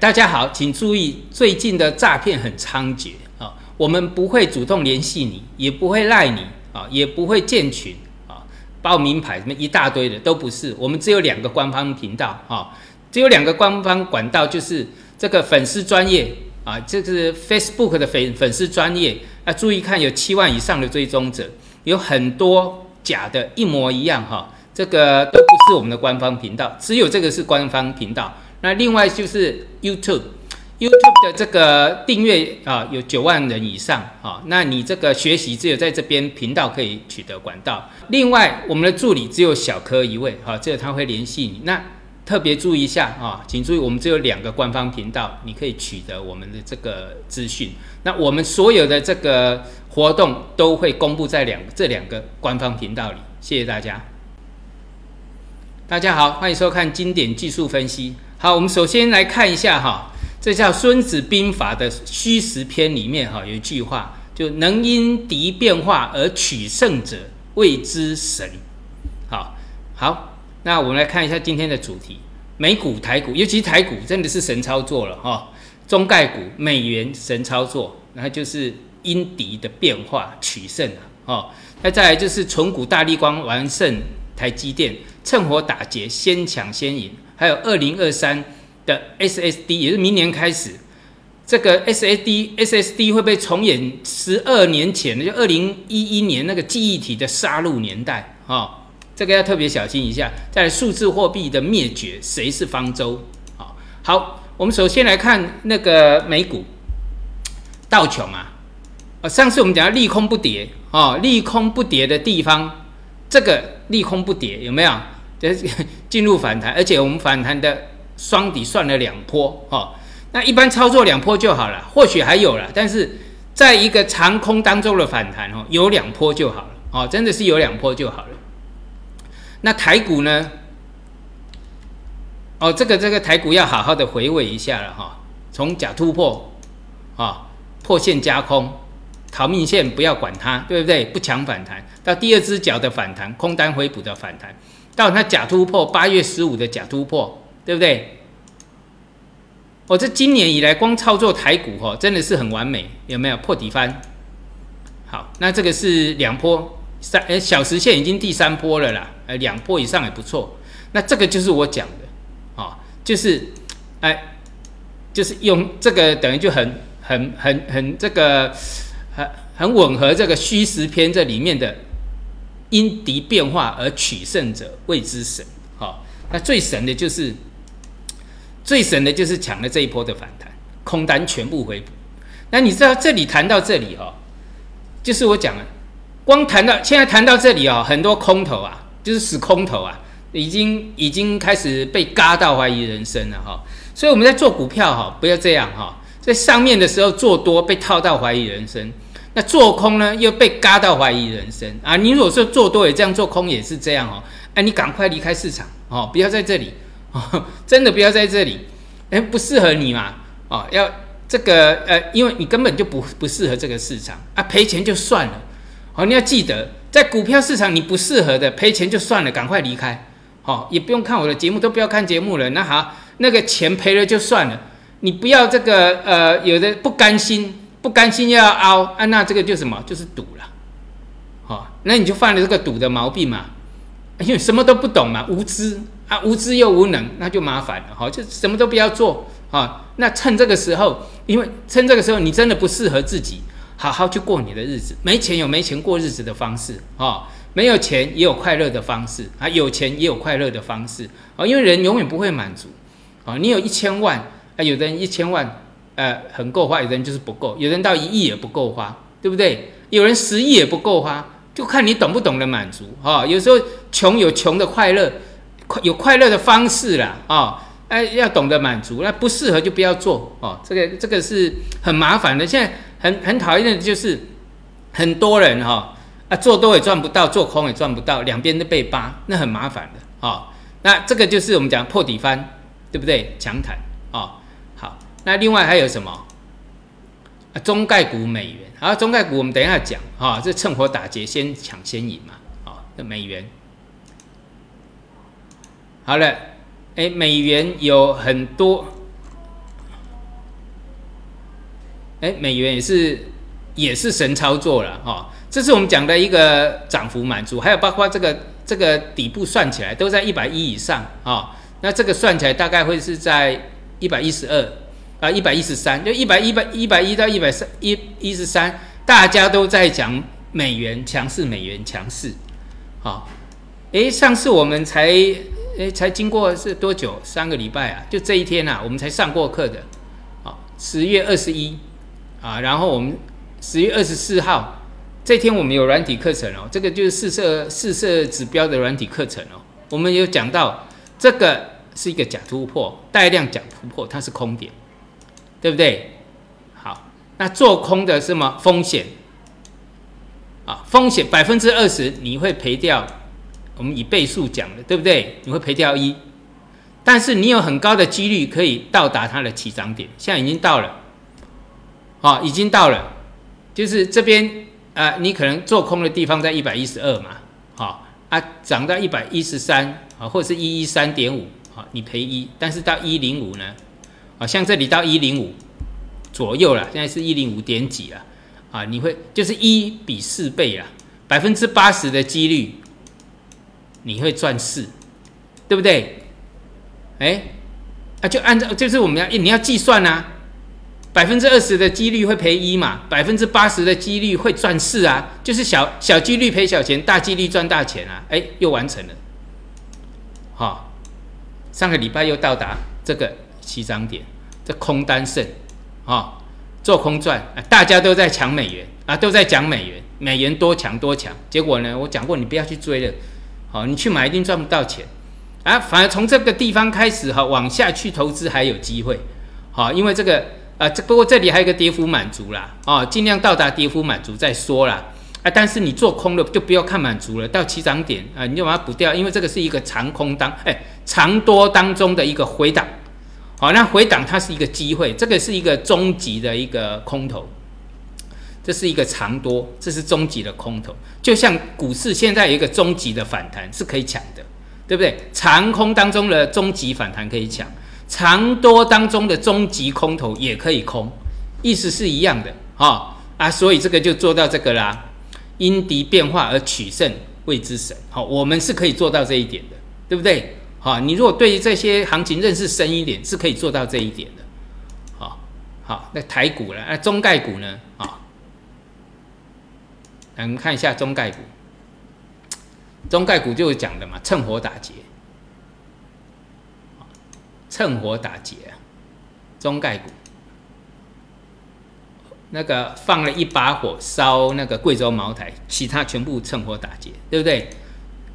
大家好，请注意，最近的诈骗很猖獗啊！我们不会主动联系你，也不会赖你啊，也不会建群啊，报名牌什么一大堆的都不是。我们只有两个官方频道啊，只有两个官方管道，就是这个粉丝专业啊，这是 Facebook 的粉粉丝专业啊。注意看，有七万以上的追踪者，有很多假的，一模一样哈。这个都不是我们的官方频道，只有这个是官方频道。那另外就是 YouTube，YouTube 的这个订阅啊有九万人以上啊，那你这个学习只有在这边频道可以取得管道。另外我们的助理只有小柯一位哈，这个他会联系你。那特别注意一下啊，请注意我们只有两个官方频道，你可以取得我们的这个资讯。那我们所有的这个活动都会公布在两这两个官方频道里。谢谢大家。大家好，欢迎收看经典技术分析。好，我们首先来看一下哈，这叫《孙子兵法》的虚实篇里面哈有一句话，就能因敌变化而取胜者，谓之神。好，好，那我们来看一下今天的主题，美股、台股，尤其台股真的是神操作了哈。中概股、美元神操作，然后就是因敌的变化取胜了。哦，那再来就是纯股、大力光完胜台积电。趁火打劫，先抢先赢。还有二零二三的 SSD，也是明年开始，这个 SSD SSD 会被重演十二年前的，就二零一一年那个记忆体的杀戮年代啊，这个要特别小心一下。在数字货币的灭绝，谁是方舟？好，好，我们首先来看那个美股道琼啊，啊，上次我们讲到利空不跌啊，利空不跌的地方，这个利空不跌有没有？这 进入反弹，而且我们反弹的双底算了两波，哈，那一般操作两波就好了，或许还有了，但是在一个长空当中的反弹，哦，有两波就好了，哦，真的是有两波就好了。那台股呢？哦，这个这个台股要好好的回味一下了，哈，从假突破，啊，破线加空，逃命线不要管它，对不对？不抢反弹，到第二只脚的反弹，空单回补的反弹。到它假突破，八月十五的假突破，对不对？我这今年以来光操作台股哈，真的是很完美，有没有破底翻？好，那这个是两波三，哎，小时线已经第三波了啦，呃，两波以上也不错。那这个就是我讲的，啊，就是哎，就是用这个等于就很很很很这个很很吻合这个虚实篇这里面的。因敌变化而取胜者谓之神。好，那最神的就是最神的就是抢了这一波的反弹，空单全部回补。那你知道这里谈到这里哦，就是我讲了，光谈到现在谈到这里哦，很多空头啊，就是死空头啊，已经已经开始被嘎到怀疑人生了哈。所以我们在做股票哈，不要这样哈，在上面的时候做多被套到怀疑人生。那做空呢，又被嘎到怀疑人生啊！你如果说做多也这样，做空也是这样哦。哎，你赶快离开市场哦，不要在这里哦，真的不要在这里，哎，不适合你嘛哦。要这个呃，因为你根本就不不适合这个市场啊，赔钱就算了哦。你要记得，在股票市场你不适合的，赔钱就算了，赶快离开哦。也不用看我的节目，都不要看节目了。那好，那个钱赔了就算了，你不要这个呃，有的不甘心。不甘心又要凹啊，那这个就什么？就是赌了，好，那你就犯了这个赌的毛病嘛，因为什么都不懂嘛，无知啊，无知又无能，那就麻烦了，好，就什么都不要做啊。那趁这个时候，因为趁这个时候你真的不适合自己，好好去过你的日子。没钱有没钱过日子的方式啊，没有钱也有快乐的方式啊，有钱也有快乐的方式啊，因为人永远不会满足啊。你有一千万啊，有的人一千万。呃，很够花，有人就是不够，有人到一亿也不够花，对不对？有人十亿也不够花，就看你懂不懂得满足哈。有时候穷有穷的快乐，快有快乐的方式啦啊，哎，要懂得满足，那不适合就不要做哦。这个这个是很麻烦的，现在很很讨厌的就是很多人哈啊，做多也赚不到，做空也赚不到，两边都被扒，那很麻烦的啊。那这个就是我们讲破底翻，对不对？强弹。那另外还有什么？啊，中概股美元，好，中概股我们等一下讲哈，这趁火打劫，先抢先赢嘛，啊，这美元。好了，哎，美元有很多，哎，美元也是也是神操作了哈。这是我们讲的一个涨幅满足，还有包括这个这个底部算起来都在一百一以上啊。那这个算起来大概会是在一百一十二啊，一百一十三，就一百一百一百一到一百三一一十三，大家都在讲美元强势，美元强势。好，诶，上次我们才诶才经过是多久？三个礼拜啊，就这一天啊，我们才上过课的。好，十月二十一啊，然后我们十月二十四号这天我们有软体课程哦，这个就是四色四色指标的软体课程哦，我们有讲到。这个是一个假突破，带量假突破，它是空点，对不对？好，那做空的什么风险？啊，风险百分之二十，你会赔掉。我们以倍数讲的，对不对？你会赔掉一，但是你有很高的几率可以到达它的起涨点，现在已经到了，好，已经到了，就是这边啊，你可能做空的地方在一百一十二嘛，好啊，涨到一百一十三。啊，或者是一一三点五，啊，你赔一，但是到一零五呢，啊，像这里到一零五左右了，现在是一零五点几了，啊，你会就是一比四倍了，百分之八十的几率你会赚四，对不对？哎，啊，就按照就是我们要你要计算呐，百分之二十的几率会赔一嘛，百分之八十的几率会赚四啊，就是小小几率赔小钱，大几率赚大钱啊，哎，又完成了。哈，上个礼拜又到达这个起涨点，这空单胜，啊，做空赚，啊大家都在抢美元啊，都在讲美元，美元多强多强。结果呢，我讲过，你不要去追了，好，你去买一定赚不到钱啊。反而从这个地方开始哈，往下去投资还有机会，好，因为这个啊，这不过这里还有一个跌幅满足啦，啊，尽量到达跌幅满足再说啦。啊，但是你做空了就不要看满足了，到起涨点啊，你就把它补掉，因为这个是一个长空当，哎，长多当中的一个回档，好，那回档它是一个机会，这个是一个终极的一个空头，这是一个长多，这是终极的空头，就像股市现在有一个终极的反弹是可以抢的，对不对？长空当中的终极反弹可以抢，长多当中的终极空头也可以空，意思是一样的，哈啊，所以这个就做到这个啦。因敌变化而取胜，谓之神。好，我们是可以做到这一点的，对不对？好，你如果对于这些行情认识深一点，是可以做到这一点的。好，好，那台股了，那中概股呢？啊，来我们看一下中概股。中概股就是讲的嘛，趁火打劫，趁火打劫啊，中概股。那个放了一把火烧那个贵州茅台，其他全部趁火打劫，对不对？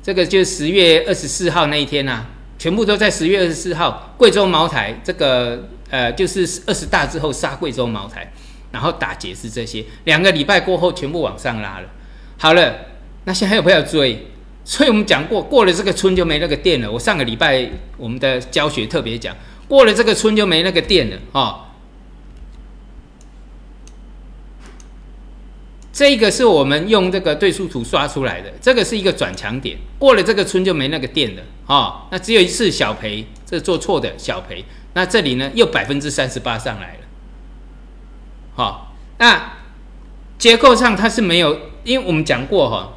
这个就十月二十四号那一天呐，全部都在十月二十四号，贵州茅台这个呃，就是二十大之后杀贵州茅台，然后打劫是这些，两个礼拜过后全部往上拉了。好了，那现在还有不要追？所以我们讲过，过了这个村就没那个店了。我上个礼拜我们的教学特别讲，过了这个村就没那个店了啊。这个是我们用这个对数图刷出来的，这个是一个转强点，过了这个村就没那个电了啊。那只有一次小赔，这做错的小赔。那这里呢又百分之三十八上来了，好，那结构上它是没有，因为我们讲过哈，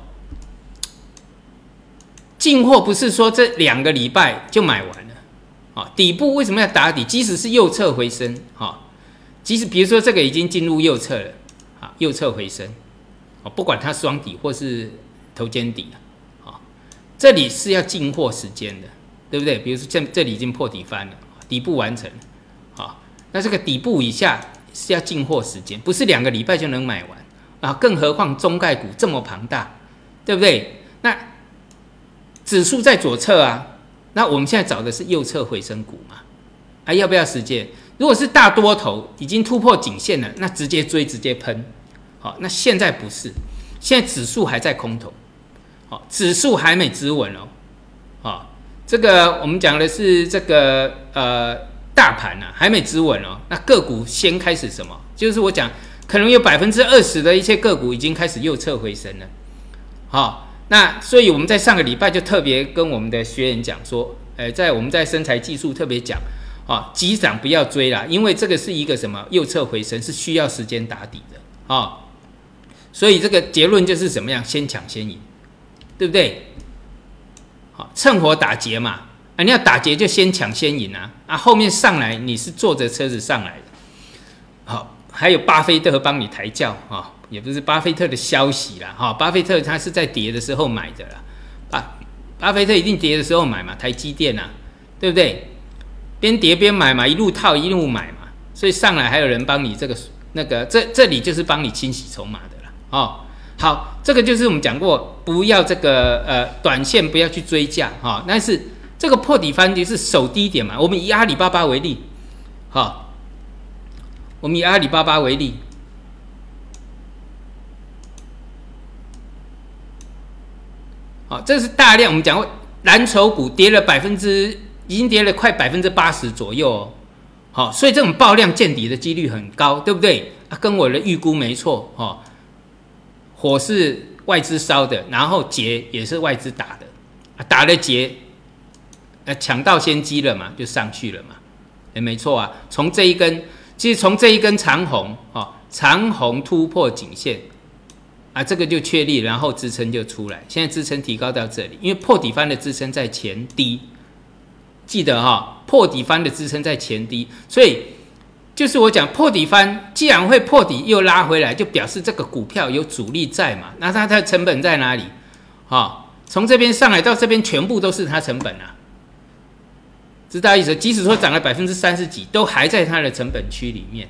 进货不是说这两个礼拜就买完了，啊，底部为什么要打底？即使是右侧回升，哈，即使比如说这个已经进入右侧了，啊，右侧回升。哦，不管它双底或是头肩底啊，这里是要进货时间的，对不对？比如说这这里已经破底翻了，底部完成，啊，那这个底部以下是要进货时间，不是两个礼拜就能买完啊，更何况中概股这么庞大，对不对？那指数在左侧啊，那我们现在找的是右侧回升股嘛，啊，要不要时间？如果是大多头已经突破颈线了，那直接追，直接喷。好，那现在不是，现在指数还在空头，好，指数还没止稳哦，好，这个我们讲的是这个呃大盘呐还没止稳哦，那个股先开始什么？就是我讲可能有百分之二十的一些个股已经开始右侧回升了，好，那所以我们在上个礼拜就特别跟我们的学员讲说，呃，在我们在身材技术特别讲，啊，急涨不要追啦，因为这个是一个什么右侧回升，是需要时间打底的啊。所以这个结论就是怎么样，先抢先赢，对不对？好，趁火打劫嘛，啊，你要打劫就先抢先赢啊，啊，后面上来你是坐着车子上来的，好，还有巴菲特帮你抬轿啊，也不是巴菲特的消息啦，哈，巴菲特他是在跌的时候买的啦，巴巴菲特一定跌的时候买嘛，台积电呐，对不对？边跌边买嘛，一路套一路买嘛，所以上来还有人帮你这个那个，这这里就是帮你清洗筹码的，哦。好，这个就是我们讲过，不要这个呃短线不要去追价哈。但是这个破底翻就是守低点嘛。我们以阿里巴巴为例，好，我们以阿里巴巴为例，好，这是大量我们讲过蓝筹股跌了百分之，已经跌了快百分之八十左右哦。好，所以这种爆量见底的几率很高，对不对？啊，跟我的预估没错哦。火是外资烧的，然后劫也是外资打的，打了劫，呃，抢到先机了嘛，就上去了嘛，也没错啊。从这一根，其实从这一根长红，哦，长红突破颈线，啊，这个就确立，然后支撑就出来。现在支撑提高到这里，因为破底翻的支撑在前低，记得哈，破底翻的支撑在前低，所以。就是我讲破底翻，既然会破底又拉回来，就表示这个股票有主力在嘛？那它的成本在哪里？哈，从这边上来到这边，全部都是它成本啊，知道意思？即使说涨了百分之三十几，都还在它的成本区里面。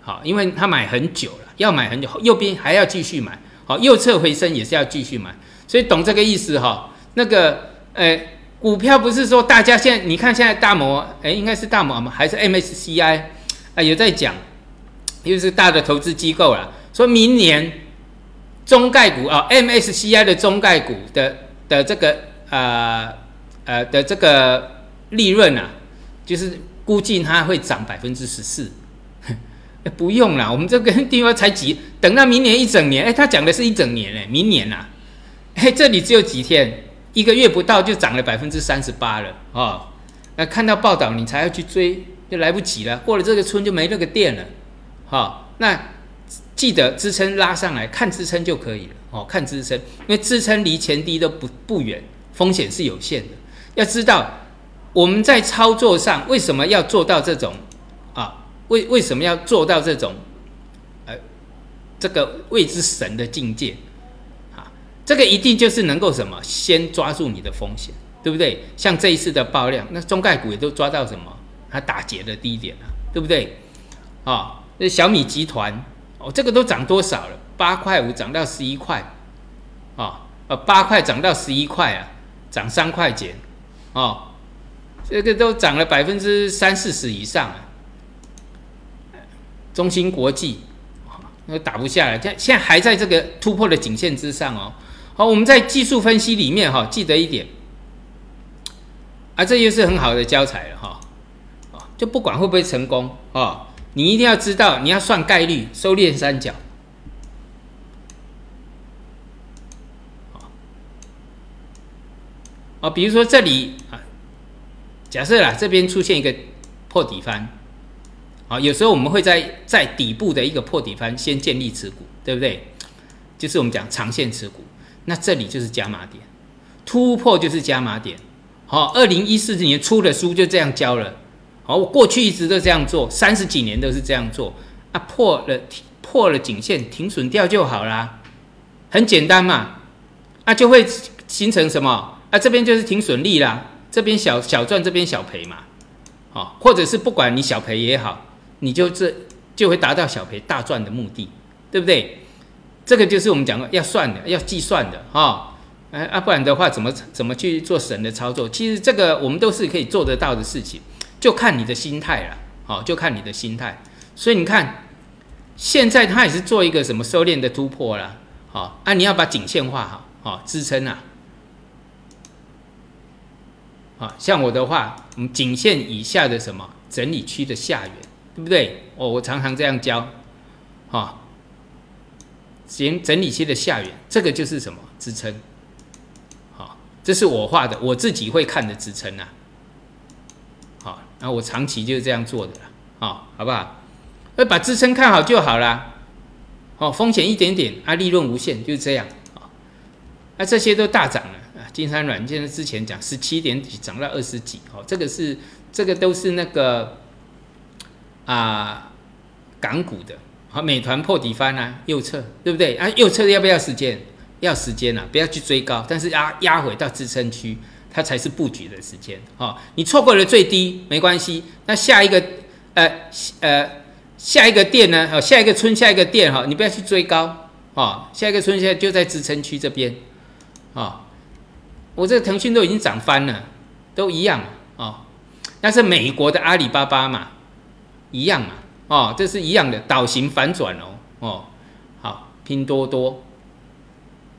好，因为它买很久了，要买很久，右边还要继续买。好，右侧回升也是要继续买，所以懂这个意思哈？那个，呃，股票不是说大家现在你看现在大摩，哎，应该是大摩吗？还是 MSCI？啊，有在讲，又是大的投资机构了，说明年中概股啊，MSCI 的中概股的的这个呃呃的这个利润啊，就是估计它会涨百分之十四。不用了，我们这个地方才几，等到明年一整年，哎，他讲的是一整年哎，明年呐，哎，这里只有几天，一个月不到就涨了百分之三十八了哦。那看到报道，你才要去追。就来不及了，过了这个村就没那个店了，好，那记得支撑拉上来看支撑就可以了，哦，看支撑，因为支撑离前低都不不远，风险是有限的。要知道我们在操作上为什么要做到这种啊？为为什么要做到这种呃这个未知神的境界啊？这个一定就是能够什么先抓住你的风险，对不对？像这一次的爆量，那中概股也都抓到什么？它打劫的低点了，对不对？啊，那小米集团哦，这个都涨多少了？八块五涨到十一块，啊，呃，八块涨到十一块啊，涨三块钱，哦，这个都涨了百分之三四十以上啊。中芯国际，那打不下来，现现在还在这个突破的颈线之上哦。好，我们在技术分析里面哈，记得一点，啊，这又是很好的教材了哈。就不管会不会成功哦，你一定要知道，你要算概率，收敛三角。哦，比如说这里啊，假设啦，这边出现一个破底翻，啊，有时候我们会在在底部的一个破底翻先建立持股，对不对？就是我们讲长线持股，那这里就是加码点，突破就是加码点。好，二零一四年出的书就这样教了。哦，我过去一直都这样做，三十几年都是这样做。啊，破了破了颈线，停损掉就好啦，很简单嘛。啊，就会形成什么？啊，这边就是停损利啦，这边小小赚，这边小赔嘛。哦，或者是不管你小赔也好，你就这就会达到小赔大赚的目的，对不对？这个就是我们讲的要算的，要计算的哈。哎啊，不然的话怎么怎么去做神的操作？其实这个我们都是可以做得到的事情。就看你的心态了，好，就看你的心态。所以你看，现在它也是做一个什么收敛的突破了，好，啊，你要把颈线画好，好支撑啊，好，像我的话，我们颈线以下的什么整理区的下缘，对不对？哦，我常常这样教，好，行，整理区的下缘，这个就是什么支撑，好，这是我画的，我自己会看的支撑啊。啊我长期就是这样做的了，哦，好不好？要把支撑看好就好了，哦，风险一点点啊，利润无限，就是这样，啊，那这些都大涨了啊，金山软件之前讲十七点几涨到二十几，哦，这个是这个都是那个啊港股的，好，美团破底翻啊，右侧对不对啊？右侧要不要时间？要时间啊，不要去追高，但是压压回到支撑区。它才是布局的时间哦，你错过了最低没关系，那下一个呃呃下一个店呢？哦，下一个村下一个店哈，你不要去追高哦，下一个村现在就在支撑区这边哦，我这个腾讯都已经涨翻了，都一样哦。那是美国的阿里巴巴嘛，一样嘛哦，这是一样的倒型反转哦哦，好，拼多多。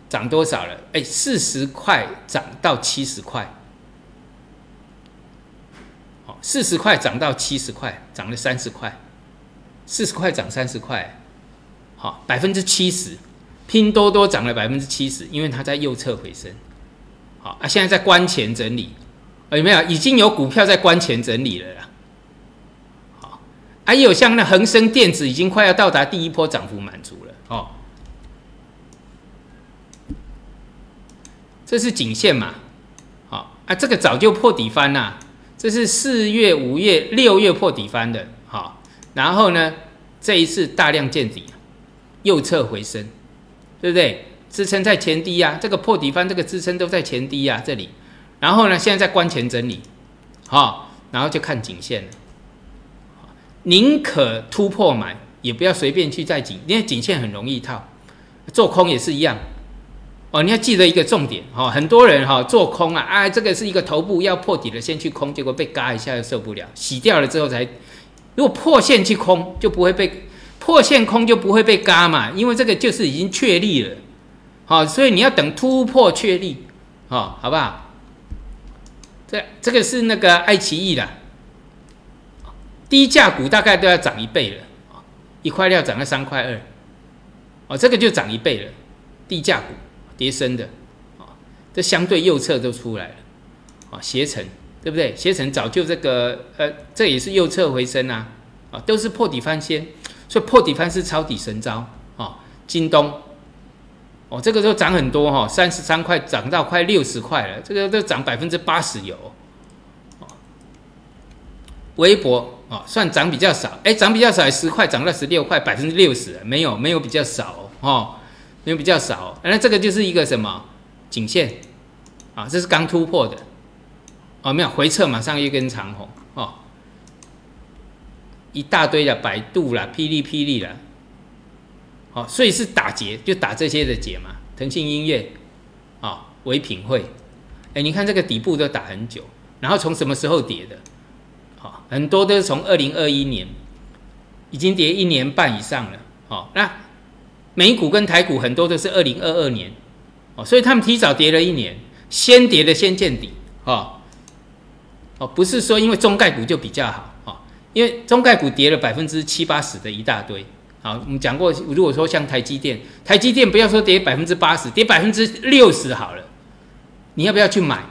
涨多少了？哎，四十块涨到七十块，好，四十块涨到七十块，涨了三十块，四十块涨三十块，好，百分之七十，拼多多涨了百分之七十，因为它在右侧回升，好啊，现在在关前整理，有没有？已经有股票在关前整理了啦，好，还有像那恒生电子已经快要到达第一波涨幅满足了，哦。这是颈线嘛？好啊，这个早就破底翻了。这是四月、五月、六月破底翻的。好，然后呢，这一次大量见底，右侧回升，对不对？支撑在前低呀，这个破底翻，这个支撑都在前低呀，这里。然后呢，现在在关前整理，好，然后就看颈线了。宁可突破买，也不要随便去再颈，因为颈线很容易套。做空也是一样。哦，你要记得一个重点哈，很多人哈做空啊，啊，这个是一个头部要破底了，先去空，结果被嘎一下又受不了，洗掉了之后才，如果破线去空就不会被破线空就不会被嘎嘛，因为这个就是已经确立了，好，所以你要等突破确立，好，好不好？这这个是那个爱奇艺的，低价股大概都要涨一倍了，一块料涨了三块二，哦，这个就涨一倍了，低价股。跌升的，啊，这相对右侧都出来了，啊，斜层，对不对？斜层早就这个，呃，这也是右侧回升啊，啊，都是破底翻先，所以破底翻是抄底神招，啊，京东，哦，这个都涨很多哈，三十三块涨到快六十块了，这个都涨百分之八十有，哦，微博，哦，算涨比较少，哎，涨比较少，十块涨到十六块，百分之六十，没有，没有比较少，哦。因为比较少，那这个就是一个什么颈线啊？这是刚突破的哦，没有回撤，马上一根长红哦，一大堆的百度啦、霹雳霹雳啦，哦，所以是打劫，就打这些的劫嘛。腾讯音乐啊，唯品会，哎，你看这个底部都打很久，然后从什么时候跌的？好，很多都是从二零二一年，已经跌一年半以上了。好，那。美股跟台股很多都是二零二二年，哦，所以他们提早跌了一年，先跌的先见底，哦，哦，不是说因为中概股就比较好，哦，因为中概股跌了百分之七八十的一大堆，好，我们讲过，如果说像台积电，台积电不要说跌百分之八十，跌百分之六十好了，你要不要去买？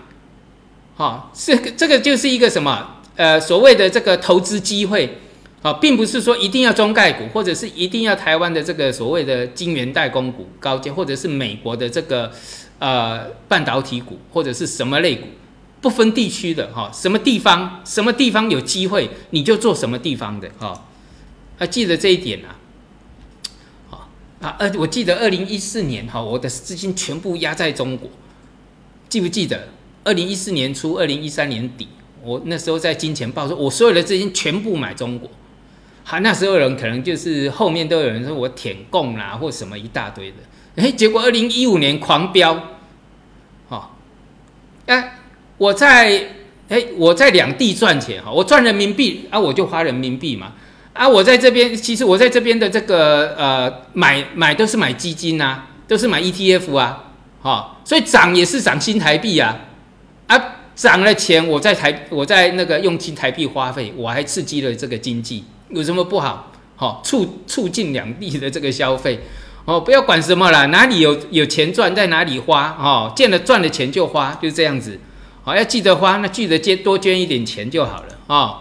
好，这个这个就是一个什么，呃，所谓的这个投资机会。好，并不是说一定要中概股，或者是一定要台湾的这个所谓的晶圆代工股高阶，或者是美国的这个呃半导体股，或者是什么类股，不分地区的哈，什么地方什么地方有机会，你就做什么地方的哈。啊，记得这一点啊。好啊，呃，我记得二零一四年哈，我的资金全部压在中国，记不记得？二零一四年初，二零一三年底，我那时候在金钱报说，我所有的资金全部买中国。他那时候人可能就是后面都有人说我舔供啦，或什么一大堆的，哎，结果二零一五年狂飙，哦，哎，我在哎我在两地赚钱哈，我赚人民币啊，我就花人民币嘛，啊，我在这边其实我在这边的这个呃买买都是买基金呐，都是买 ETF 啊，哈，所以涨也是涨新台币啊，啊，涨了钱我在台我在那个用新台币花费，我还刺激了这个经济。有什么不好？好促促进两地的这个消费哦，不要管什么了，哪里有有钱赚在哪里花哦，见了赚的钱就花，就这样子。好，要记得花，那记得捐多捐一点钱就好了哦。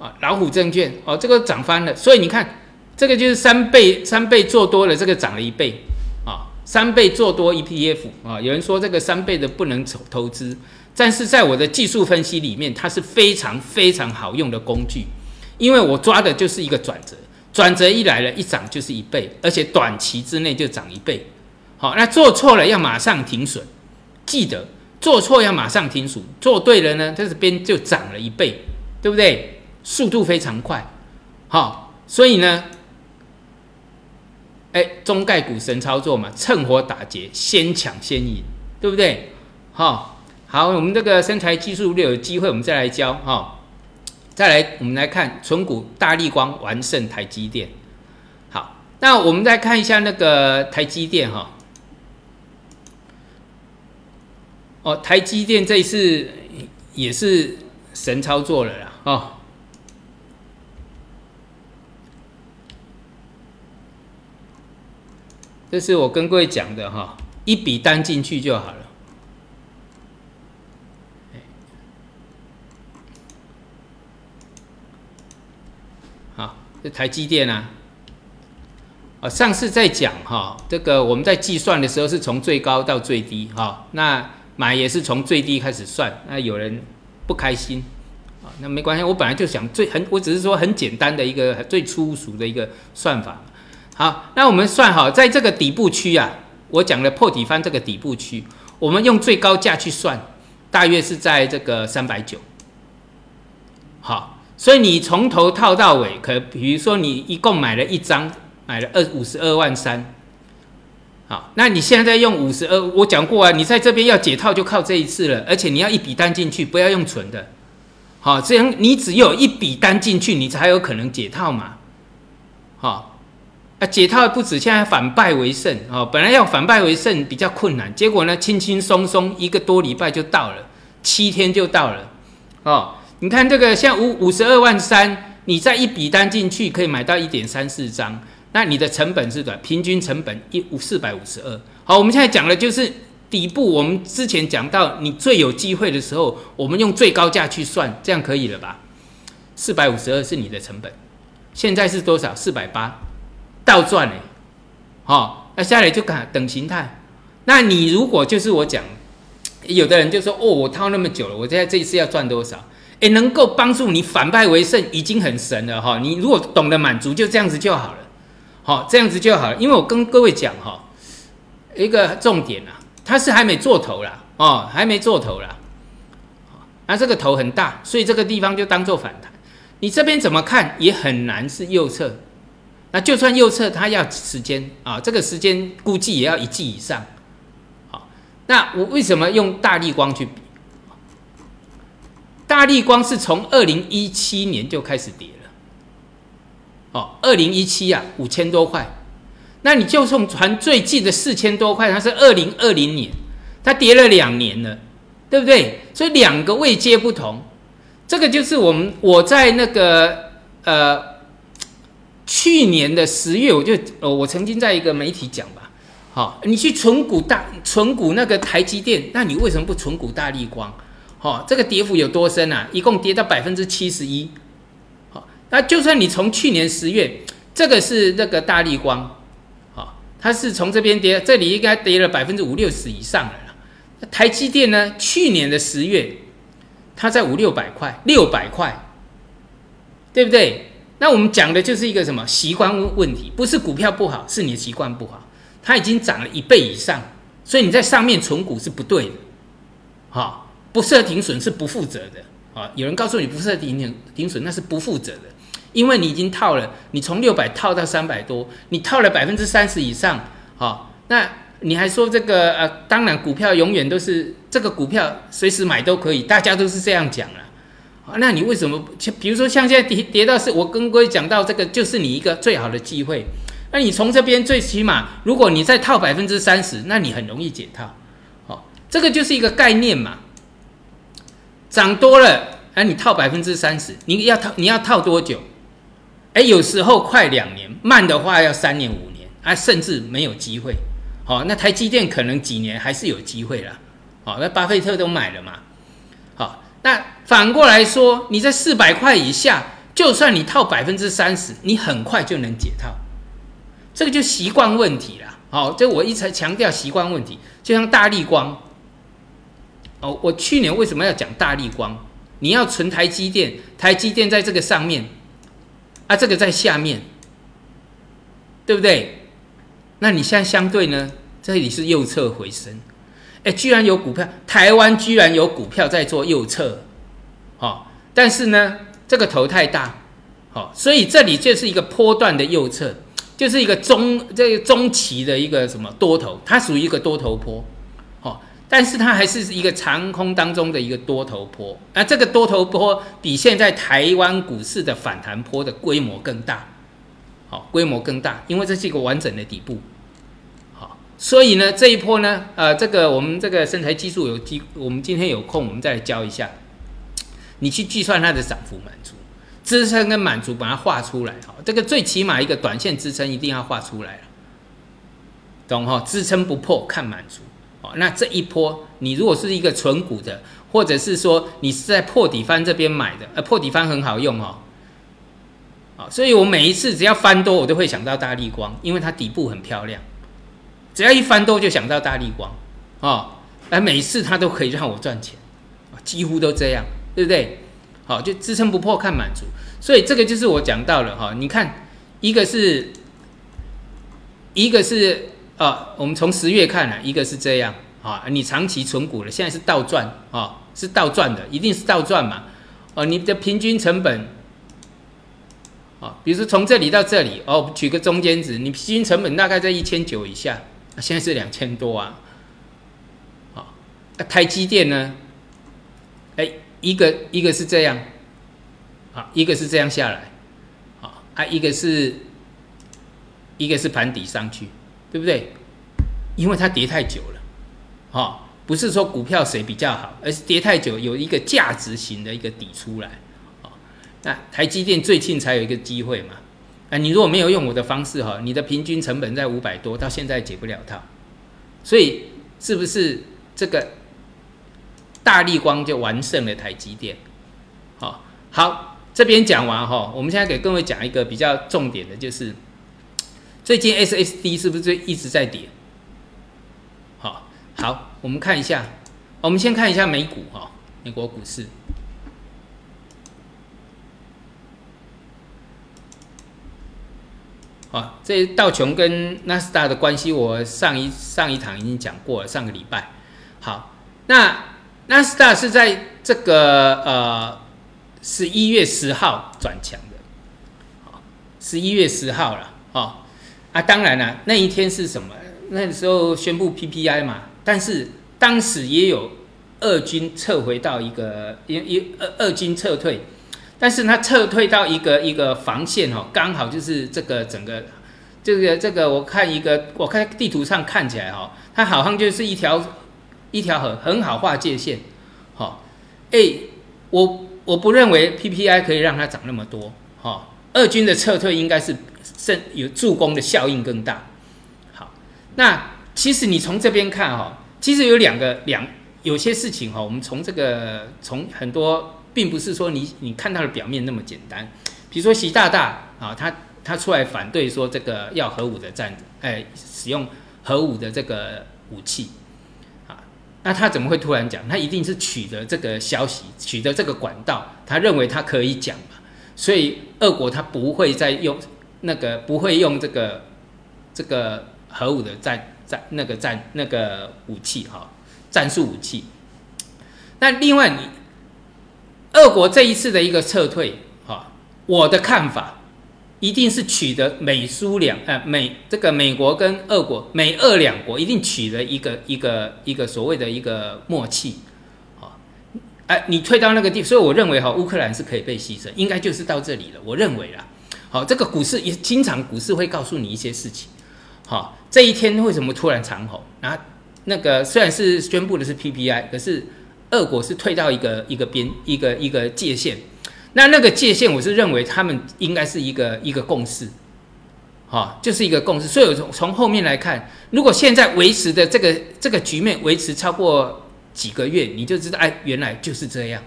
啊，老虎证券哦，这个涨翻了，所以你看，这个就是三倍三倍做多了，这个涨了一倍啊，三倍做多 ETF 啊，有人说这个三倍的不能投投资，但是在我的技术分析里面，它是非常非常好用的工具，因为我抓的就是一个转折，转折一来了，一涨就是一倍，而且短期之内就涨一倍，好，那做错了要马上停损，记得做错要马上停损，做对了呢，这边就涨了一倍，对不对？速度非常快，好，所以呢，哎，中概股神操作嘛，趁火打劫，先抢先赢，对不对？好，好，我们这个身材技术略有机会，我们再来教哈。再来，我们来看纯股大力光完胜台积电。好，那我们再看一下那个台积电哈。哦，台积电这一次也是神操作了啦，哦。这是我跟各位讲的哈，一笔单进去就好了。好，这这台积电啊，啊，上次在讲哈，这个我们在计算的时候是从最高到最低哈，那买也是从最低开始算，那有人不开心啊，那没关系，我本来就想最很，我只是说很简单的一个最粗俗的一个算法。好，那我们算好，在这个底部区啊，我讲的破底翻这个底部区，我们用最高价去算，大约是在这个三百九。好，所以你从头套到尾，可比如说你一共买了一张，买了二五十二万三。好，那你现在用五十二，我讲过啊，你在这边要解套就靠这一次了，而且你要一笔单进去，不要用存的。好，这样你只有一笔单进去，你才有可能解套嘛。好。啊，解套不止，现在反败为胜哦。本来要反败为胜比较困难，结果呢，轻轻松松一个多礼拜就到了，七天就到了哦。你看这个，像五五十二万三，你再一笔单进去，可以买到一点三四张，那你的成本是的，平均成本一五四百五十二。好，我们现在讲的就是底部，我们之前讲到你最有机会的时候，我们用最高价去算，这样可以了吧？四百五十二是你的成本，现在是多少？四百八。倒赚嘞，好，那下来就看等形态。那你如果就是我讲，有的人就说哦，我套那么久了，我现在这一次要赚多少？哎，能够帮助你反败为胜，已经很神了哈。你如果懂得满足，就这样子就好了，好，这样子就好了。因为我跟各位讲哈，一个重点啊，它是还没做头啦，哦，还没做头啦。那这个头很大，所以这个地方就当做反弹。你这边怎么看也很难是右侧。那就算右侧它要时间啊，这个时间估计也要一季以上。好，那我为什么用大力光去比？大力光是从二零一七年就开始跌了。哦，二零一七啊，五千多块。那你就从传最近的四千多块，它是二零二零年，它跌了两年了，对不对？所以两个位阶不同，这个就是我们我在那个呃。去年的十月，我就呃，我曾经在一个媒体讲吧，好，你去存股大存股那个台积电，那你为什么不存股大力光？哦，这个跌幅有多深啊？一共跌到百分之七十一。好，那就算你从去年十月，这个是那个大力光，好，它是从这边跌，这里应该跌了百分之五六十以上了。台积电呢，去年的十月，它在五六百块，六百块，对不对？那我们讲的就是一个什么习惯问题，不是股票不好，是你的习惯不好。它已经涨了一倍以上，所以你在上面存股是不对的，哈，不设停损是不负责的，啊，有人告诉你不设停停停损，那是不负责的，因为你已经套了，你从六百套到三百多，你套了百分之三十以上，好，那你还说这个呃，当然股票永远都是这个股票随时买都可以，大家都是这样讲了。啊，那你为什么比如说像现在跌跌到是，我跟各位讲到这个，就是你一个最好的机会。那你从这边最起码，如果你再套百分之三十，那你很容易解套。好，这个就是一个概念嘛。涨多了，哎，你套百分之三十，你要套你要套多久？哎，有时候快两年，慢的话要三年五年，啊，甚至没有机会。好，那台积电可能几年还是有机会了。好，那巴菲特都买了嘛。好，那。反过来说，你在四百块以下，就算你套百分之三十，你很快就能解套。这个就习惯问题了。好，这我一直强调习惯问题，就像大力光。哦，我去年为什么要讲大力光？你要存台积电，台积电在这个上面，啊，这个在下面，对不对？那你现在相对呢？这里是右侧回升，哎，居然有股票，台湾居然有股票在做右侧，好，但是呢，这个头太大，好，所以这里就是一个波段的右侧。就是一个中这个中期的一个什么多头，它属于一个多头坡，但是它还是一个长空当中的一个多头坡。那这个多头坡比现在台湾股市的反弹坡的规模更大，好，规模更大，因为这是一个完整的底部，好，所以呢这一波呢，呃，这个我们这个身材技术有机，我们今天有空我们再来教一下，你去计算它的涨幅满足。支撑跟满足把它画出来，哈，这个最起码一个短线支撑一定要画出来了，懂哈？支撑不破看满足，哦，那这一波你如果是一个纯股的，或者是说你是在破底翻这边买的，呃，破底翻很好用哦，啊，所以我每一次只要翻多，我都会想到大力光，因为它底部很漂亮，只要一翻多就想到大力光，哦，而每一次它都可以让我赚钱，几乎都这样，对不对？好，就支撑不破看满足，所以这个就是我讲到了哈。你看，一个是，一个是啊，我们从十月看了，一个是这样啊。你长期存股了，现在是倒赚啊，是倒赚的，一定是倒赚嘛。哦，你的平均成本，啊，比如说从这里到这里哦，取个中间值，你平均成本大概在一千九以下，现在是两千多啊。好，那台积电呢？哎。一个一个是这样，啊，一个是这样下来，啊啊，一个是，一个是盘底上去，对不对？因为它跌太久了，好，不是说股票谁比较好，而是跌太久有一个价值型的一个底出来，好，那台积电最近才有一个机会嘛，啊，你如果没有用我的方式哈，你的平均成本在五百多，到现在解不了套，所以是不是这个？大力光就完胜了台积电，好，好，这边讲完哈，我们现在给各位讲一个比较重点的，就是最近 SSD 是不是一直在跌？好，好，我们看一下，我们先看一下美股哈，美国股市，好，这道琼跟纳斯达的关系，我上一上一堂已经讲过了，上个礼拜，好，那。纳斯达是在这个呃十一月十号转强的，十一月十号了，哦，啊，当然了，那一天是什么？那时候宣布 PPI 嘛，但是当时也有二军撤回到一个一一二二军撤退，但是他撤退到一个一个防线哦，刚好就是这个整个这个这个，我看一个我看地图上看起来哈，它好像就是一条。一条很很好画界线，好，哎，我我不认为 PPI 可以让它涨那么多，哈，二军的撤退应该是甚有助攻的效应更大，好，那其实你从这边看哈，其实有两个两有些事情哈，我们从这个从很多并不是说你你看到的表面那么简单，比如说习大大啊，他他出来反对说这个要核武的战，哎，使用核武的这个武器。那他怎么会突然讲？他一定是取得这个消息，取得这个管道，他认为他可以讲嘛？所以俄国他不会再用那个，不会用这个这个核武的战战那个战那个武器哈，战术武器。那另外，你俄国这一次的一个撤退哈，我的看法。一定是取得美苏两呃美这个美国跟俄国美俄两国一定取得一个一个一个所谓的一个默契，好，哎，你退到那个地，所以我认为哈乌克兰是可以被牺牲，应该就是到这里了。我认为啦，好，这个股市也经常股市会告诉你一些事情，好，这一天为什么突然长红？然后那个虽然是宣布的是 PPI，可是俄国是退到一个一个边一个一个界限。那那个界限，我是认为他们应该是一个一个共识，好，就是一个共识。所以从从后面来看，如果现在维持的这个这个局面维持超过几个月，你就知道，哎，原来就是这样，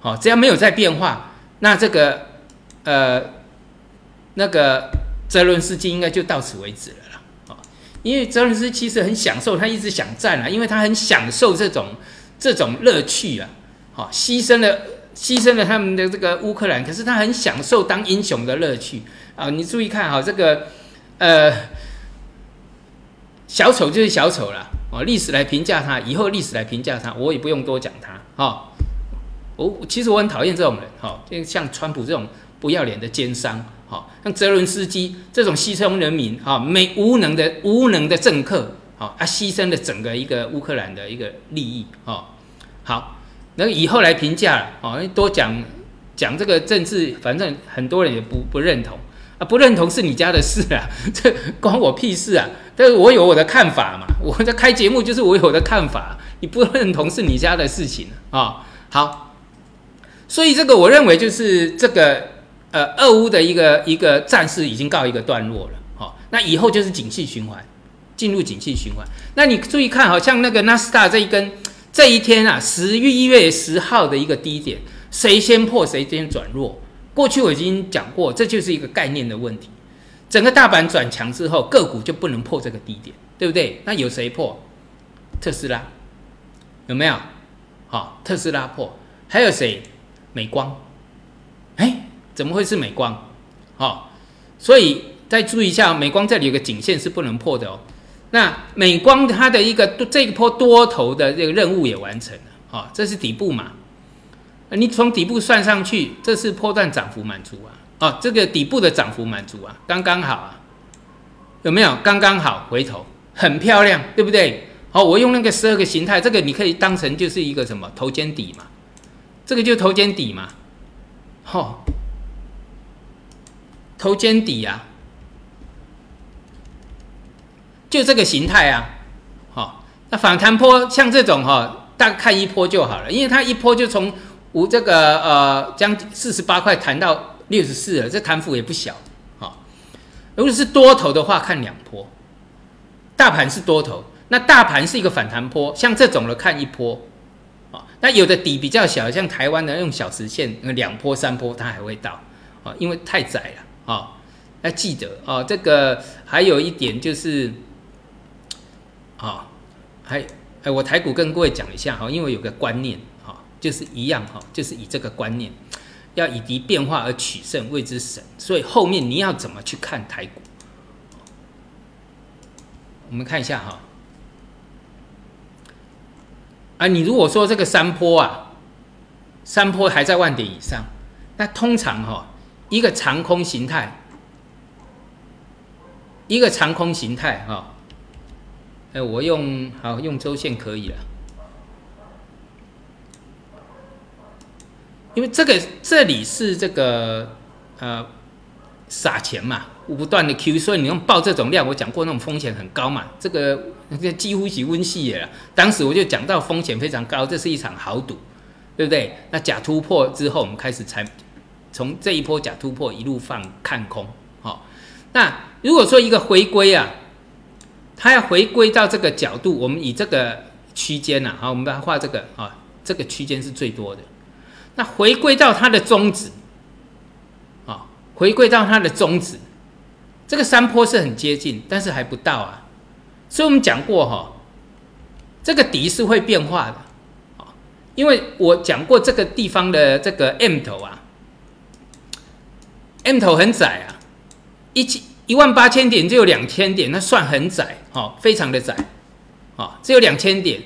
好，只要没有再变化，那这个呃，那个泽伦斯基应该就到此为止了啦。哦，因为泽伦斯基其实很享受，他一直想战啊，因为他很享受这种这种乐趣啊。好，牺牲了牺牲了他们的这个乌克兰，可是他很享受当英雄的乐趣啊。你注意看哈，这个呃，小丑就是小丑了。哦，历史来评价他，以后历史来评价他，我也不用多讲他。哈，我其实我很讨厌这种人。哈，就像川普这种不要脸的奸商。哈，像泽伦斯基这种牺牲人民、哈没无能的无能的政客。哈，啊，牺牲了整个一个乌克兰的一个利益。哈，好，那以后来评价。哦，多讲讲这个政治，反正很多人也不不认同。啊，不认同是你家的事啊，这关我屁事啊！但是我有我的看法嘛，我在开节目就是我有我的看法，你不认同是你家的事情啊。好，所以这个我认为就是这个呃，俄乌的一个一个战事已经告一个段落了。好，那以后就是景气循环，进入景气循环。那你注意看，好像那个纳斯达这一根这一天啊，十一月十号的一个低点，谁先破谁先转弱。过去我已经讲过，这就是一个概念的问题。整个大盘转强之后，个股就不能破这个低点，对不对？那有谁破？特斯拉有没有？好，特斯拉破，还有谁？美光。怎么会是美光？好，所以再注意一下，美光这里有个颈线是不能破的哦。那美光它的一个这一波多头的这个任务也完成了，好，这是底部嘛？你从底部算上去，这是波段涨幅满足啊！哦，这个底部的涨幅满足啊，刚刚好啊，有没有？刚刚好，回头很漂亮，对不对？好，我用那个十二个形态，这个你可以当成就是一个什么头肩底嘛，这个就头肩底嘛，吼，头肩底啊，就这个形态啊，好，那反弹坡像这种哈，大概看一波就好了，因为它一波就从。五这个呃，将四十八块弹到六十四了，这弹幅也不小啊。如果是多头的话，看两波。大盘是多头，那大盘是一个反弹坡，像这种的看一波啊。那有的底比较小，像台湾的用小时线，两波三波它还会到啊，因为太窄了啊。要记得啊，这个还有一点就是啊，还哎，我台股跟各位讲一下哈，因为有个观念哈。就是一样哈，就是以这个观念，要以敌变化而取胜，谓之神。所以后面你要怎么去看台股？我们看一下哈。啊，你如果说这个山坡啊，山坡还在万点以上，那通常哈，一个长空形态，一个长空形态哈，哎，我用好用周线可以了。因为这个这里是这个呃撒钱嘛，不断的 Q，所以你用报这种量，我讲过那种风险很高嘛，这个这几乎是温系了。当时我就讲到风险非常高，这是一场豪赌，对不对？那假突破之后，我们开始才从这一波假突破一路放看空，好。那如果说一个回归啊，它要回归到这个角度，我们以这个区间呐，好，我们把它画这个啊，这个区间是最多的。那回归到它的宗旨，啊，回归到它的宗旨，这个山坡是很接近，但是还不到啊。所以我们讲过哈，这个底是会变化的，啊，因为我讲过这个地方的这个 M 头啊，M 头很窄啊，一千一万八千点就有两千点，那算很窄，哦，非常的窄，啊，只有两千点，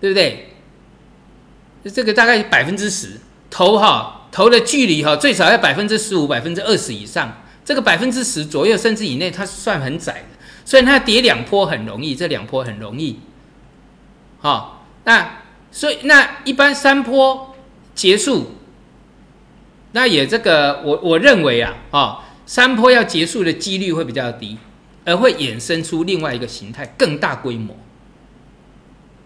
对不对？这个大概百分之十投哈投的距离哈最少要百分之十五百分之二十以上，这个百分之十左右甚至以内它算很窄的，所以它跌两波很容易，这两波很容易，好，那所以那一般三波结束，那也这个我我认为啊啊三坡要结束的几率会比较低，而会衍生出另外一个形态更大规模。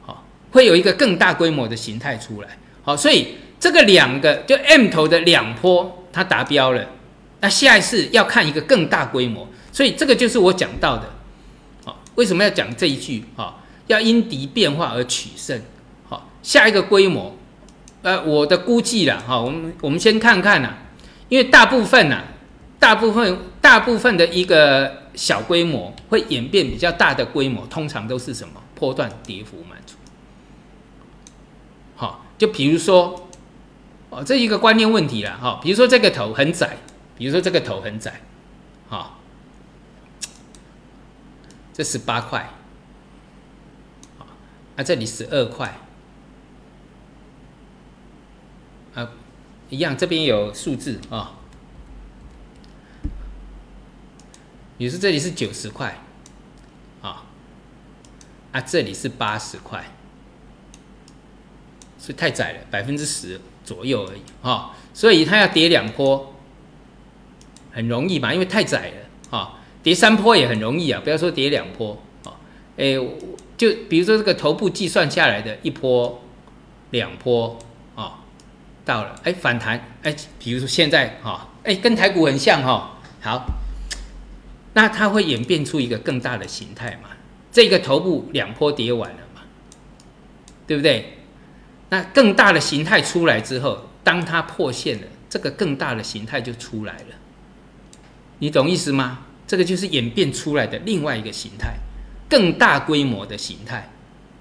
好会有一个更大规模的形态出来，好，所以这个两个就 M 头的两坡它达标了，那下一次要看一个更大规模，所以这个就是我讲到的，好，为什么要讲这一句？好，要因敌变化而取胜，好，下一个规模，呃，我的估计了，哈，我们我们先看看呐，因为大部分呐，大部分大部分的一个小规模会演变比较大的规模，通常都是什么波段跌幅满足。好，就比如说，哦，这一个观念问题了哈。比如说这个头很窄，比如说这个头很窄，好，这十八块，啊，这里十二块。一样，这边有数字啊，比如说这里是九十块，啊，啊这里是八十块，是太窄了，百分之十左右而已啊，所以它要叠两波，很容易嘛，因为太窄了啊，叠三波也很容易啊，不要说叠两波啊，哎，就比如说这个头部计算下来的一波、两波。到了，哎，反弹，哎，比如说现在哈，哎，跟台股很像哈，好，那它会演变出一个更大的形态嘛？这个头部两波跌完了嘛，对不对？那更大的形态出来之后，当它破线了，这个更大的形态就出来了，你懂意思吗？这个就是演变出来的另外一个形态，更大规模的形态。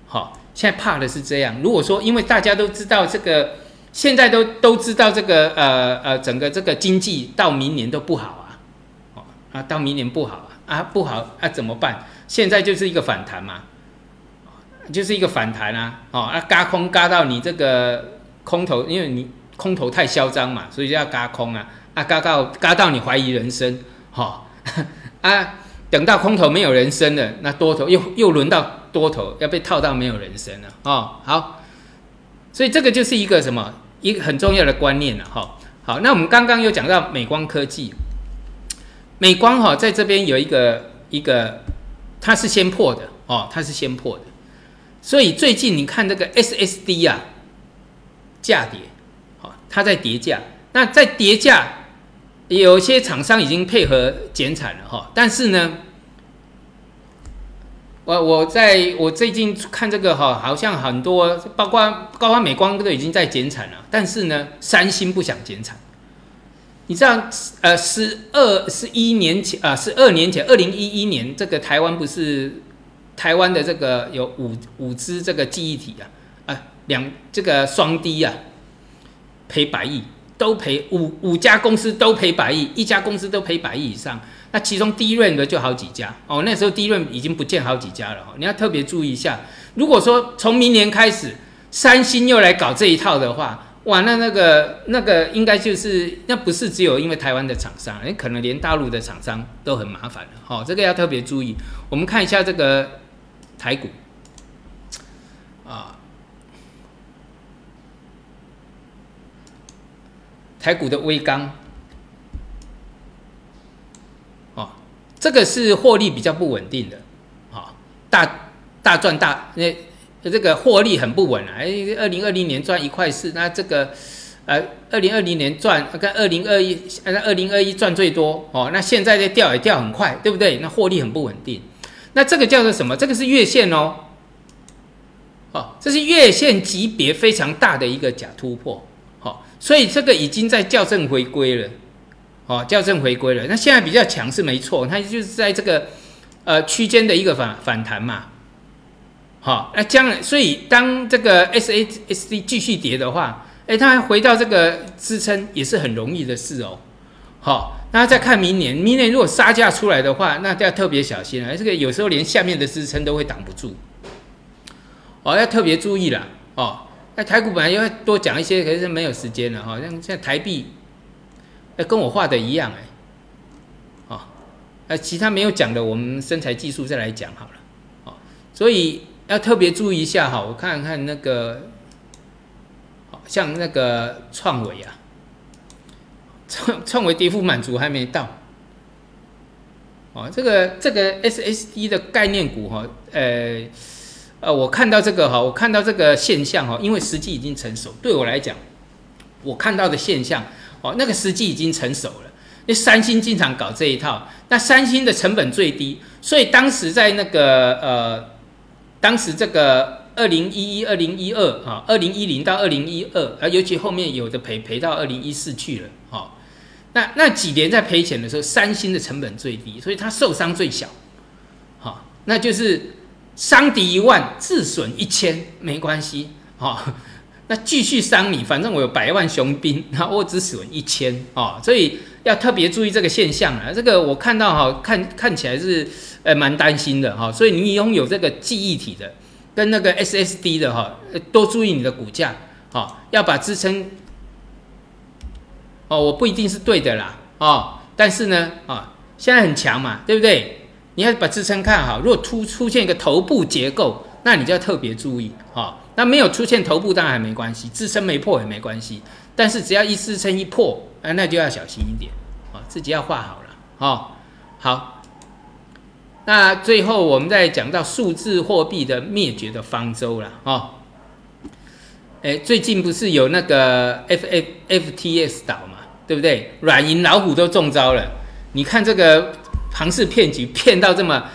好，现在怕的是这样。如果说，因为大家都知道这个。现在都都知道这个呃呃，整个这个经济到明年都不好啊，哦啊，到明年不好啊。啊不好啊怎么办？现在就是一个反弹嘛，就是一个反弹啊，哦啊，嘎空嘎到你这个空头，因为你空头太嚣张嘛，所以就要嘎空啊。啊，嘎到嘎到你怀疑人生，哈 啊，等到空头没有人生了，那多头又又轮到多头要被套到没有人生了。哦，好。所以这个就是一个什么一个很重要的观念了哈。好，那我们刚刚有讲到美光科技，美光哈在这边有一个一个，它是先破的哦，它是先破的。所以最近你看这个 SSD 啊，价跌，好，它在跌价。那在跌价，有些厂商已经配合减产了哈，但是呢。我我在我最近看这个哈，好像很多包括高光美光都已经在减产了，但是呢，三星不想减产。你知道，呃，十二十一年前啊，十二年前，二零一一年，这个台湾不是台湾的这个有五五支这个记忆体啊，啊，两这个双低啊，赔百亿，都赔五五家公司都赔百亿，一家公司都赔百亿以上。那其中低润的就好几家哦，那时候低润已经不见好几家了哦，你要特别注意一下。如果说从明年开始，三星又来搞这一套的话，哇，那那个那个应该就是那不是只有因为台湾的厂商，哎，可能连大陆的厂商都很麻烦了哈，这个要特别注意。我们看一下这个台股啊，台股的微钢。这个是获利比较不稳定的，啊，大大赚大，那这个获利很不稳啊。哎，二零二零年赚一块四，那这个，呃，二零二零年赚跟二零二一，那二零二一赚最多哦。那现在在掉也掉很快，对不对？那获利很不稳定。那这个叫做什么？这个是月线哦，哦，这是月线级别非常大的一个假突破，好，所以这个已经在校正回归了。哦，校正回归了。那现在比较强是没错，它就是在这个呃区间的一个反反弹嘛。好，那将来所以当这个 S A S D 继续跌的话，哎，它回到这个支撑也是很容易的事哦。好，那再看明年，明年如果杀价出来的话，那要特别小心了。这个有时候连下面的支撑都会挡不住。哦，要特别注意了。哦，那台股本来要多讲一些，可是没有时间了。哈，像现在台币。哎，跟我画的一样哎，哦，呃，其他没有讲的，我们身材技术再来讲好了，哦，所以要特别注意一下哈，我看看那个，像那个创维啊，创创维跌幅满足还没到，哦，这个这个 SSD 的概念股哈，呃呃，我看到这个哈，我看到这个现象哈，因为时机已经成熟，对我来讲，我看到的现象。哦，那个时机已经成熟了。那三星经常搞这一套，那三星的成本最低，所以当时在那个呃，当时这个二零一一、二零一二啊，二零一零到二零一二，啊，尤其后面有的赔赔到二零一四去了，哈。那那几年在赔钱的时候，三星的成本最低，所以它受伤最小。好，那就是伤敌一万，自损一千，没关系。好，那继续伤你，反正我有百万雄兵，那我只损一千。哦，所以要特别注意这个现象啊。这个我看到哈，看看起来是呃蛮担心的哈。所以你拥有这个记忆体的，跟那个 SSD 的哈，多注意你的股价。好，要把支撑。哦，我不一定是对的啦，哦，但是呢，啊，现在很强嘛，对不对？你要把支撑看好，如果突出现一个头部结构，那你就要特别注意，哈。那没有出现头部当然还没关系，支撑没破也没关系，但是只要一支撑一破，啊，那就要小心一点，啊，自己要画好了，哦，好。那最后我们再讲到数字货币的灭绝的方舟了，哦。哎，最近不是有那个 F F F T S 岛嘛？对不对？软银老虎都中招了。你看这个庞氏骗局，骗到这么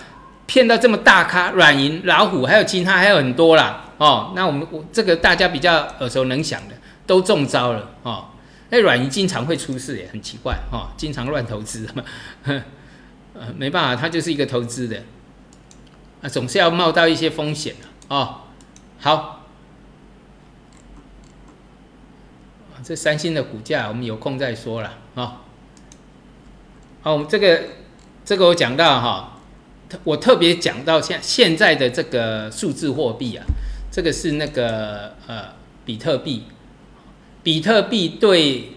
骗到这么大咖，软银老虎还有其他还有很多啦。哦。那我们我这个大家比较耳熟能详的都中招了哦。那，软银经常会出事，也很奇怪哦，经常乱投资嘛。呃，没办法，他就是一个投资的，啊，总是要冒到一些风险的哦。好。这三星的股价，我们有空再说了啊。好，我们这个这个我讲到哈，我特别讲到现现在的这个数字货币啊，这个是那个呃比特币，比特币对，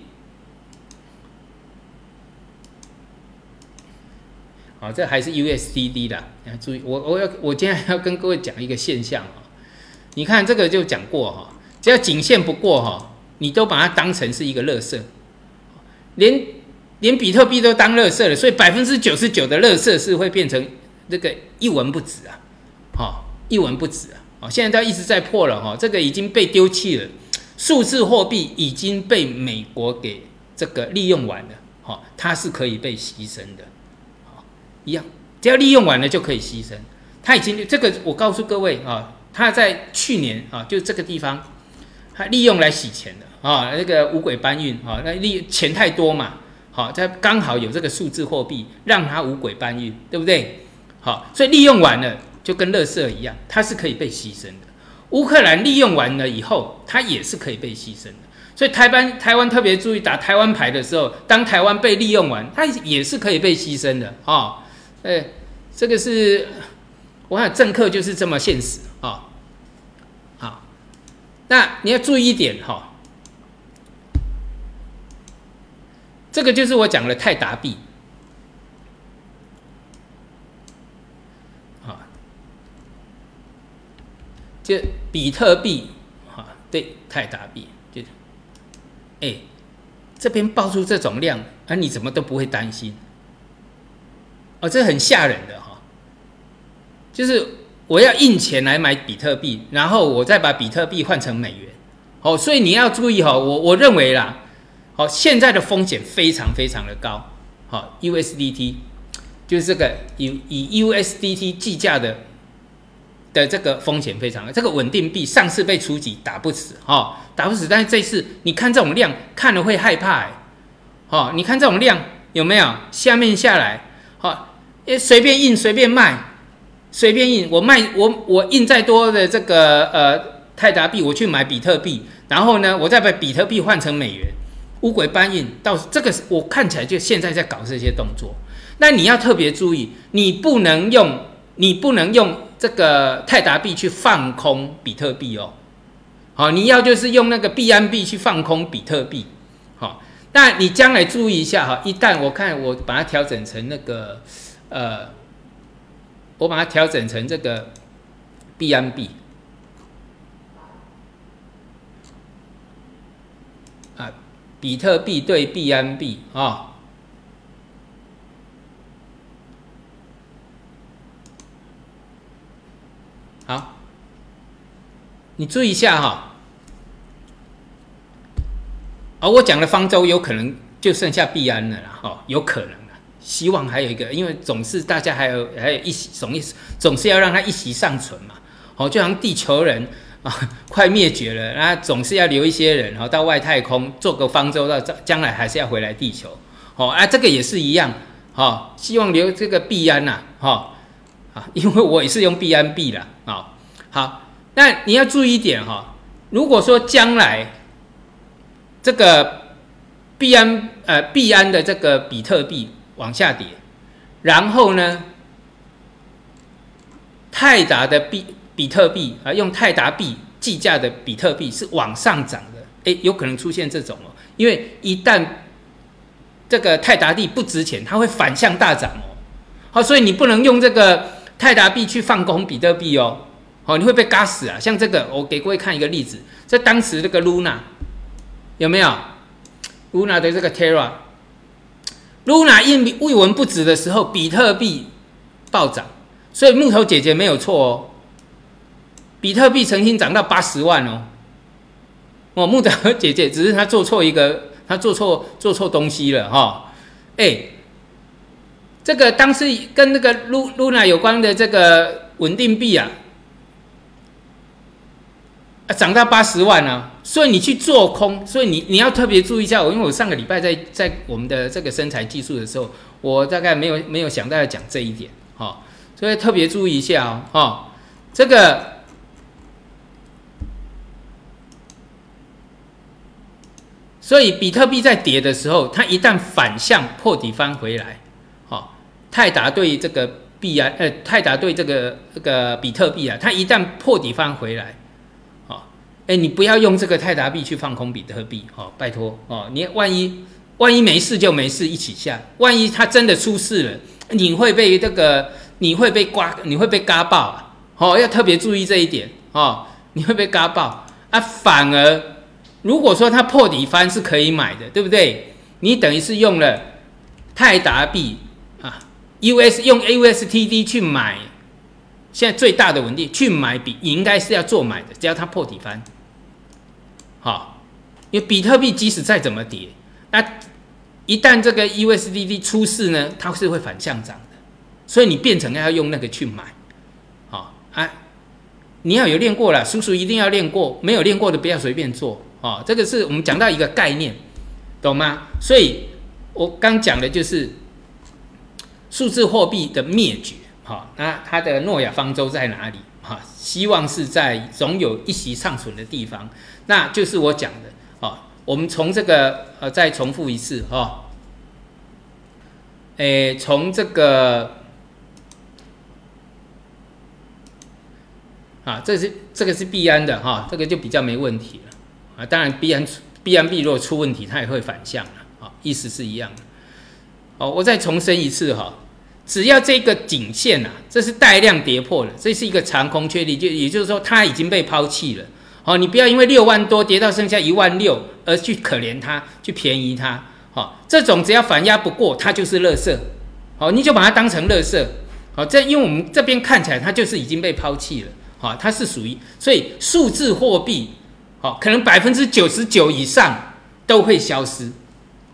好，这还是 USDD 的，要注意，我我要我今天要跟各位讲一个现象啊，你看这个就讲过哈，只要颈线不过哈。你都把它当成是一个乐色，连连比特币都当乐色了，所以百分之九十九的乐色是会变成这个一文不值啊，哈，一文不值啊，哦，现在都一直在破了哈，这个已经被丢弃了，数字货币已经被美国给这个利用完了，哈，它是可以被牺牲的，好，一样，只要利用完了就可以牺牲，它已经这个我告诉各位啊，它在去年啊，就这个地方。它利用来洗钱的啊，那个五鬼搬运啊，那利钱太多嘛，好，他刚好有这个数字货币，让它五鬼搬运，对不对？好，所以利用完了就跟乐色一样，它是可以被牺牲的。乌克兰利用完了以后，它也是可以被牺牲的。所以台湾台湾特别注意打台湾牌的时候，当台湾被利用完，它也是可以被牺牲的啊。哎，这个是我想政客就是这么现实啊。好那你要注意一点哈，这个就是我讲的泰达币，就比特币，哈，对，泰达币，就，哎，这边爆出这种量，啊，你怎么都不会担心，哦，这很吓人的哈，就是。我要印钱来买比特币，然后我再把比特币换成美元，好，所以你要注意哈，我我认为啦，好，现在的风险非常非常的高，好，USDT 就是这个以以 USDT 计价的的这个风险非常，这个稳定币上次被出击打不死，哈，打不死，但是这次你看这种量看了会害怕，哎，好，你看这种量有没有下面下来，好，随便印随便卖。随便印，我卖我我印再多的这个呃泰达币，我去买比特币，然后呢，我再把比特币换成美元，乌鬼搬运到这个，我看起来就现在在搞这些动作。那你要特别注意，你不能用你不能用这个泰达币去放空比特币哦。好，你要就是用那个币安币去放空比特币。好，那你将来注意一下哈，一旦我看我把它调整成那个呃。我把它调整成这个 BNB 啊，比特币对 BNB 啊，好，你注意一下哈，而我讲的方舟有可能就剩下币安了啦，哈，有可能。希望还有一个，因为总是大家还有还有一席总一总是要让它一席尚存嘛。哦，就像地球人啊，快灭绝了，那总是要留一些人，然后到外太空做个方舟，到将来还是要回来地球。哦，啊，这个也是一样，哈，希望留这个币安呐，哈，啊，因为我也是用币安币了，啊，好，那你要注意一点哈，如果说将来这个币安呃币安的这个比特币往下跌，然后呢，泰达的币比特币啊，用泰达币计价的比特币是往上涨的，哎，有可能出现这种哦，因为一旦这个泰达币不值钱，它会反向大涨哦。好，所以你不能用这个泰达币去放空比特币哦。好，你会被嘎死啊。像这个，我给各位看一个例子，在当时这个 Luna 有没有 Luna 的这个 Terra，Luna 一一文不值的时候，比特币暴涨，所以木头姐姐没有错哦。比特币曾经涨到八十万哦。哦，木头姐姐只是她做错一个。她做错做错东西了哈，哎，这个当时跟那个露露娜有关的这个稳定币啊，啊涨到八十万了，所以你去做空，所以你你要特别注意一下。我因为我上个礼拜在在我们的这个生财技术的时候，我大概没有没有想到要讲这一点哈，所以特别注意一下哦，哈，这个。所以比特币在跌的时候，它一旦反向破底翻回来，泰达对这个币啊，呃，泰达对这个这个比特币啊，它一旦破底翻回来，哦，哎，你不要用这个泰达币去放空比特币，哦，拜托，哦，你万一万一没事就没事，一起下，万一它真的出事了，你会被这个你会被刮，你会被嘎爆啊，哦，要特别注意这一点，哦，你会被嘎爆啊，反而。如果说它破底翻是可以买的，对不对？你等于是用了泰达币，US 用 AUSTD 去买，现在最大的稳定去买比应该是要做买的，只要它破底翻，好，因为比特币即使再怎么跌，那一旦这个 USDT 出事呢，它是会反向涨的，所以你变成要用那个去买，好，哎，你要有练过了，叔叔一定要练过，没有练过的不要随便做。哦，这个是我们讲到一个概念，懂吗？所以我刚讲的就是数字货币的灭绝。好，那它的诺亚方舟在哪里？哈，希望是在总有一席尚存的地方。那就是我讲的。哦，我们从这个呃再重复一次哈。诶，从这个啊，这是这个是必安的哈，这个就比较没问题了。啊，当然，B N B N B 如果出问题，它也会反向的，啊，意思是一样的。哦，我再重申一次哈，只要这个颈线呐，这是带量跌破了，这是一个长空确立，就也就是说它已经被抛弃了。哦，你不要因为六万多跌到剩下一万六而去可怜它，去便宜它。好，这种只要反压不过，它就是垃圾。好，你就把它当成垃圾。好，这因为我们这边看起来它就是已经被抛弃了。好，它是属于所以数字货币。好，可能百分之九十九以上都会消失，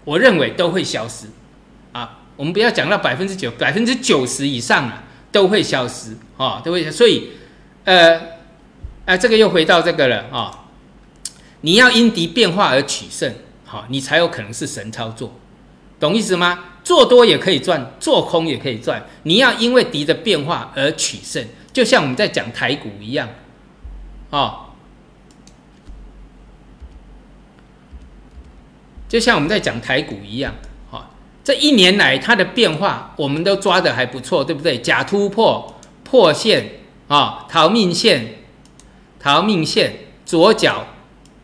我认为都会消失。我们不要讲到百分之九，百分之九十以上啊都会消失，啊，都会。所以，呃，啊，这个又回到这个了啊，你要因敌变化而取胜，好，你才有可能是神操作，懂意思吗？做多也可以赚，做空也可以赚，你要因为敌的变化而取胜，就像我们在讲台股一样，啊。就像我们在讲台股一样，这一年来它的变化，我们都抓的还不错，对不对？假突破破线啊，逃命线，逃命线，左脚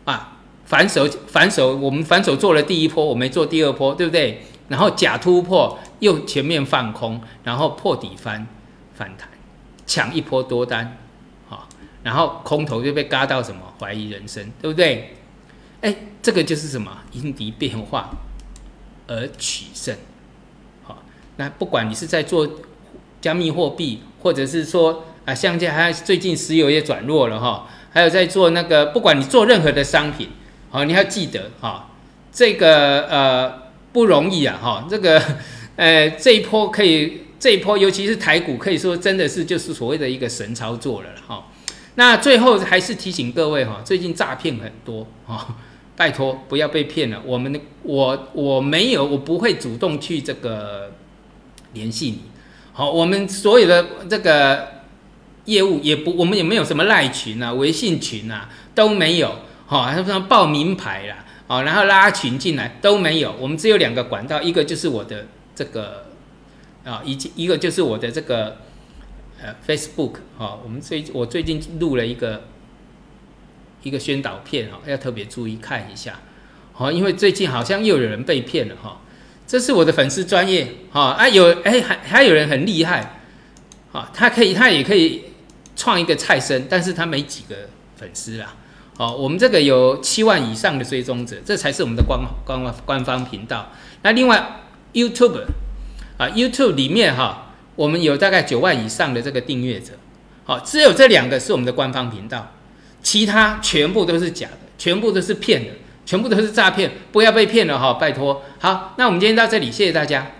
啊，反手反手，我们反手做了第一波，我没做第二波，对不对？然后假突破又前面放空，然后破底翻反弹，抢一波多单，好，然后空头就被嘎到什么怀疑人生，对不对？哎，这个就是什么？因敌变化而取胜。好，那不管你是在做加密货币，或者是说啊，像这还最近石油也转弱了哈，还有在做那个，不管你做任何的商品，好，你要记得哈，这个呃不容易啊哈，这个 呃这一波可以，这一波尤其是台股，可以说真的是就是所谓的一个神操作了哈。那最后还是提醒各位哈，最近诈骗很多哈。拜托不要被骗了。我们的我我没有，我不会主动去这个联系你。好，我们所有的这个业务也不，我们也没有什么赖群啊、微信群啊都没有。好，还有什么报名牌啦，哦，然后拉群进来都没有。我们只有两个管道，一个就是我的这个啊，以及一个就是我的这个呃 Facebook 哈。我们最我最近录了一个。一个宣导片哈，要特别注意看一下，好，因为最近好像又有人被骗了哈。这是我的粉丝专业哈啊，有哎还还有人很厉害，啊，他可以他也可以创一个菜生，但是他没几个粉丝啦。哦，我们这个有七万以上的追踪者，这才是我们的官官官方频道。那另外 YouTube 啊，YouTube 里面哈，我们有大概九万以上的这个订阅者，好，只有这两个是我们的官方频道。其他全部都是假的，全部都是骗的，全部都是诈骗，不要被骗了哈，拜托。好，那我们今天到这里，谢谢大家。